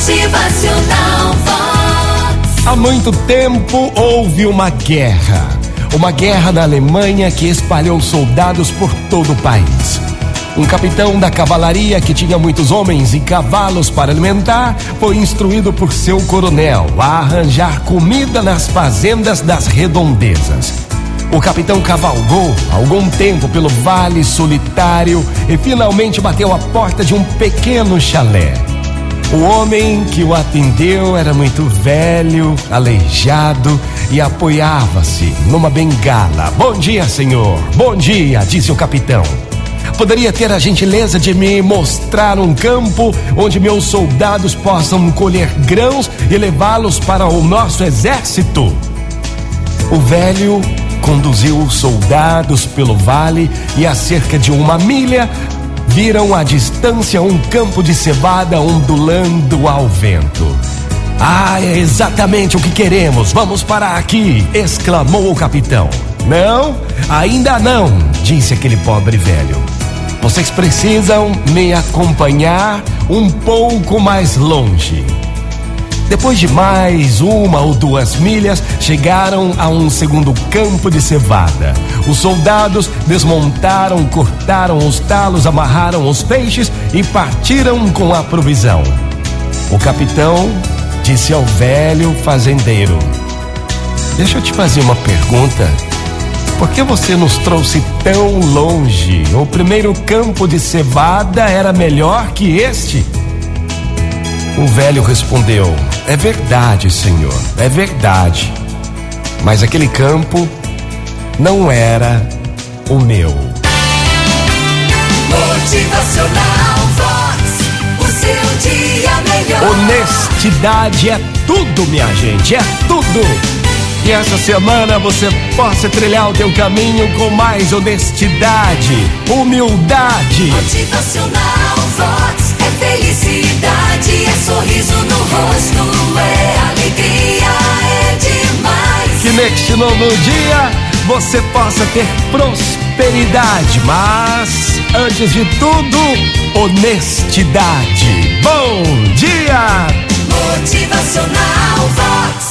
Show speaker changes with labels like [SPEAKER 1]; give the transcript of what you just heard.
[SPEAKER 1] Motivacional.
[SPEAKER 2] Há muito tempo houve uma guerra. Uma guerra na Alemanha que espalhou soldados por todo o país. Um capitão da cavalaria que tinha muitos homens e cavalos para alimentar foi instruído por seu coronel a arranjar comida nas fazendas das redondezas. O capitão cavalgou algum tempo pelo vale solitário e finalmente bateu a porta de um pequeno chalé. O homem que o atendeu era muito velho, aleijado e apoiava-se numa bengala. Bom dia, senhor. Bom dia, disse o capitão. Poderia ter a gentileza de me mostrar um campo onde meus soldados possam colher grãos e levá-los para o nosso exército? O velho conduziu os soldados pelo vale e a cerca de uma milha viram à distância um campo de cevada ondulando ao vento. Ah, é exatamente o que queremos. Vamos parar aqui! exclamou o capitão. Não, ainda não, disse aquele pobre velho. Vocês precisam me acompanhar um pouco mais longe. Depois de mais uma ou duas milhas, chegaram a um segundo campo de cevada. Os soldados desmontaram, cortaram os talos, amarraram os peixes e partiram com a provisão. O capitão disse ao velho fazendeiro: Deixa eu te fazer uma pergunta. Por que você nos trouxe tão longe? O primeiro campo de cevada era melhor que este? O velho respondeu: É verdade, senhor, é verdade. Mas aquele campo não era o meu.
[SPEAKER 1] Motivacional Vox. O seu dia melhor.
[SPEAKER 2] Honestidade é tudo, minha gente, é tudo. Que essa semana você possa trilhar o teu caminho com mais honestidade, humildade.
[SPEAKER 1] Motivacional Vox. É felicidade,
[SPEAKER 2] Que novo dia você possa ter prosperidade, mas antes de tudo, honestidade. Bom dia!
[SPEAKER 1] Motivacional Vox.